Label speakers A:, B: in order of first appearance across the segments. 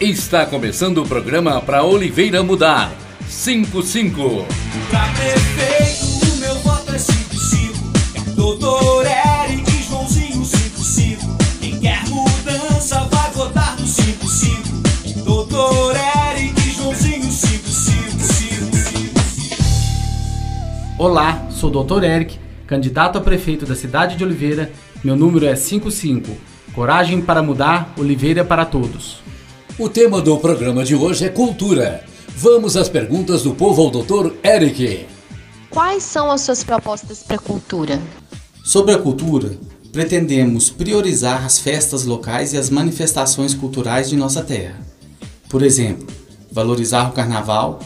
A: Está começando o programa para Oliveira Mudar. 55.
B: Pra prefeito, o meu voto é 55. Doutor Eric Joãozinho 55. Quem quer mudança vai votar no 55. Doutor Eric Joãozinho 55.
C: Olá, sou o Dr. Eric, candidato a prefeito da cidade de Oliveira. Meu número é 55. Coragem para mudar, Oliveira para todos.
A: O tema do programa de hoje é cultura. Vamos às perguntas do povo ao Dr. Eric.
D: Quais são as suas propostas para a cultura?
C: Sobre a cultura, pretendemos priorizar as festas locais e as manifestações culturais de nossa terra. Por exemplo, valorizar o carnaval,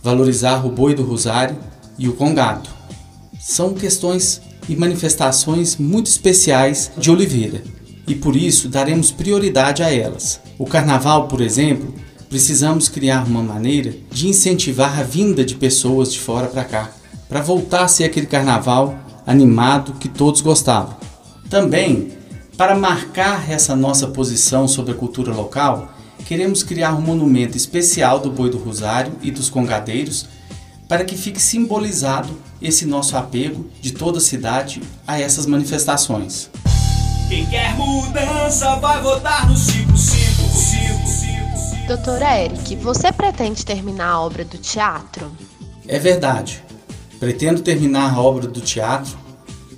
C: valorizar o boi do rosário e o congado. São questões e manifestações muito especiais de Oliveira e por isso daremos prioridade a elas. O carnaval, por exemplo, precisamos criar uma maneira de incentivar a vinda de pessoas de fora para cá, para voltar a ser aquele carnaval animado que todos gostavam. Também, para marcar essa nossa posição sobre a cultura local, queremos criar um monumento especial do Boi do Rosário e dos Congadeiros para que fique simbolizado esse nosso apego de toda a cidade a essas manifestações.
B: Quem quer mudança vai votar no 55.
D: Doutor Eric, você pretende terminar a obra do teatro?
C: É verdade. Pretendo terminar a obra do teatro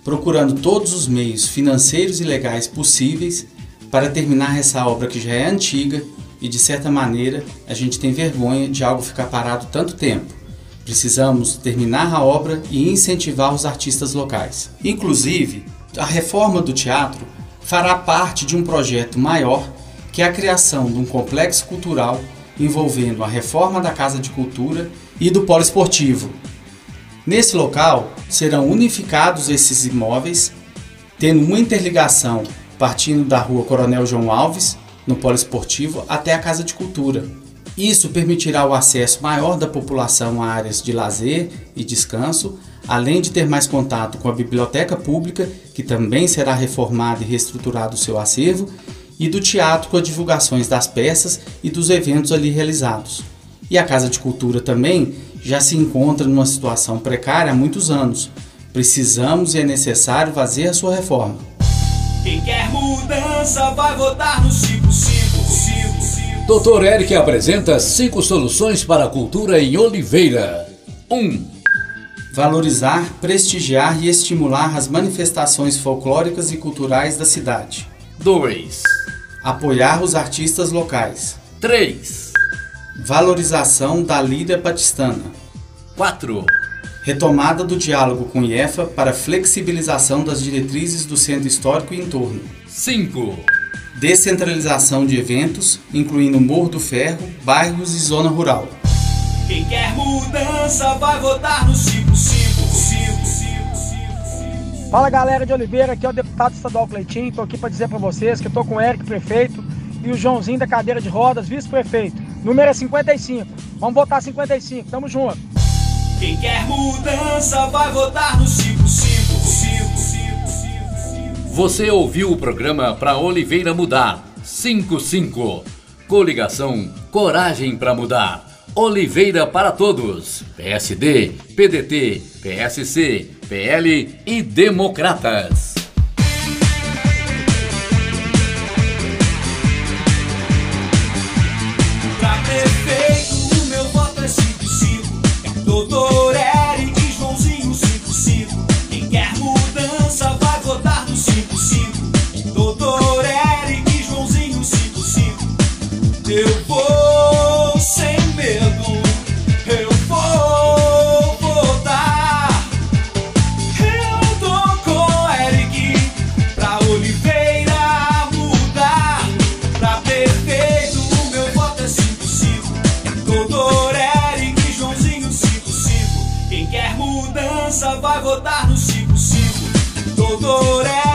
C: procurando todos os meios financeiros e legais possíveis para terminar essa obra que já é antiga e de certa maneira a gente tem vergonha de algo ficar parado tanto tempo. Precisamos terminar a obra e incentivar os artistas locais. Inclusive, a reforma do teatro fará parte de um projeto maior que é a criação de um complexo cultural envolvendo a reforma da Casa de Cultura e do Polo Esportivo. Nesse local serão unificados esses imóveis, tendo uma interligação partindo da Rua Coronel João Alves, no Polo Esportivo, até a Casa de Cultura. Isso permitirá o acesso maior da população a áreas de lazer e descanso, além de ter mais contato com a biblioteca pública, que também será reformada e reestruturado o seu acervo, e do teatro com as divulgações das peças e dos eventos ali realizados. E a Casa de Cultura também já se encontra numa situação precária há muitos anos. Precisamos e é necessário fazer a sua reforma.
B: Quem quer mudança vai votar no 55.
A: Dr. Eric apresenta cinco soluções para a cultura em Oliveira. 1. Um,
C: Valorizar, prestigiar e estimular as manifestações folclóricas e culturais da cidade.
A: 2.
C: Apoiar os artistas locais.
A: 3.
C: Valorização da líder patistana.
A: 4.
C: Retomada do diálogo com IEFA para flexibilização das diretrizes do centro histórico e entorno.
A: 5.
C: Descentralização de eventos, incluindo Morro do Ferro, bairros e zona rural.
B: Quem quer mudança vai votar no 55.
E: Fala galera de Oliveira, aqui é o deputado estadual Cleitinho. Estou aqui para dizer para vocês que estou com o Eric, prefeito, e o Joãozinho da cadeira de rodas, vice-prefeito. Número é 55. Vamos votar 55, tamo junto.
B: Quem quer mudança vai votar no 55.
A: Você ouviu o programa para Oliveira Mudar 55. Coligação Coragem para Mudar. Oliveira para todos. PSD, PDT, PSC, PL e Democratas.
B: O meu voto é 55. Doutor Eric Joãozinho 55. Quem quer mudança vai votar no 55. Doutor Eric Joãozinho 55. Eu vou 55. Quem quer mudança vai votar no 55. Doutor Eric